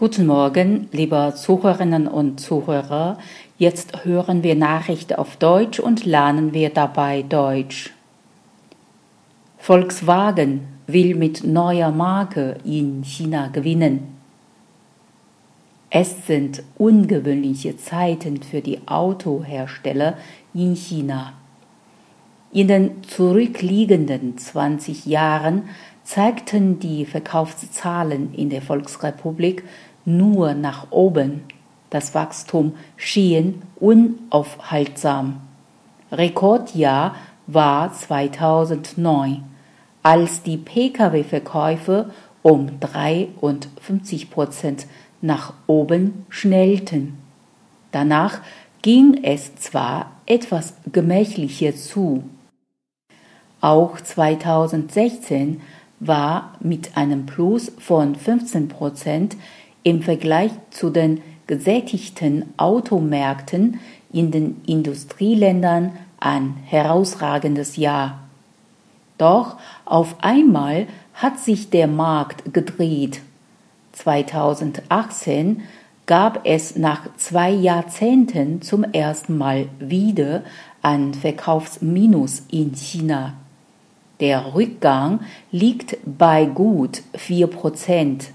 Guten Morgen, liebe Zuhörerinnen und Zuhörer. Jetzt hören wir Nachrichten auf Deutsch und lernen wir dabei Deutsch. Volkswagen will mit neuer Marke in China gewinnen. Es sind ungewöhnliche Zeiten für die Autohersteller in China. In den zurückliegenden 20 Jahren zeigten die Verkaufszahlen in der Volksrepublik nur nach oben. Das Wachstum schien unaufhaltsam. Rekordjahr war 2009, als die Pkw-Verkäufe um 53 Prozent nach oben schnellten. Danach ging es zwar etwas gemächlicher zu. Auch 2016 war mit einem Plus von 15 Prozent im Vergleich zu den gesättigten Automärkten in den Industrieländern ein herausragendes Jahr. Doch auf einmal hat sich der Markt gedreht. 2018 gab es nach zwei Jahrzehnten zum ersten Mal wieder ein Verkaufsminus in China. Der Rückgang liegt bei gut vier Prozent.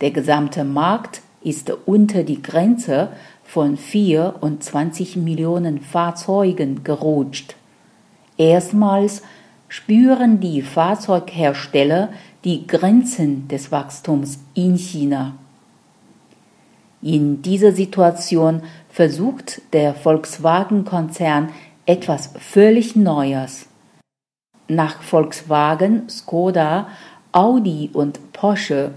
Der gesamte Markt ist unter die Grenze von 24 Millionen Fahrzeugen gerutscht. Erstmals spüren die Fahrzeughersteller die Grenzen des Wachstums in China. In dieser Situation versucht der Volkswagen-Konzern etwas völlig Neues. Nach Volkswagen, Skoda, Audi und Porsche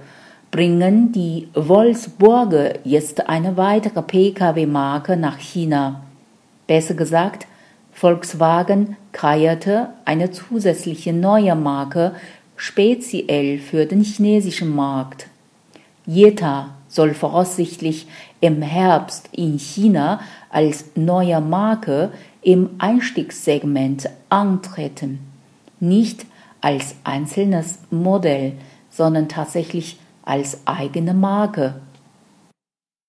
bringen die Wolfsburger jetzt eine weitere Pkw-Marke nach China. Besser gesagt, Volkswagen kreierte eine zusätzliche neue Marke speziell für den chinesischen Markt. Jeta soll voraussichtlich im Herbst in China als neue Marke im Einstiegssegment antreten nicht als einzelnes Modell, sondern tatsächlich als eigene Marke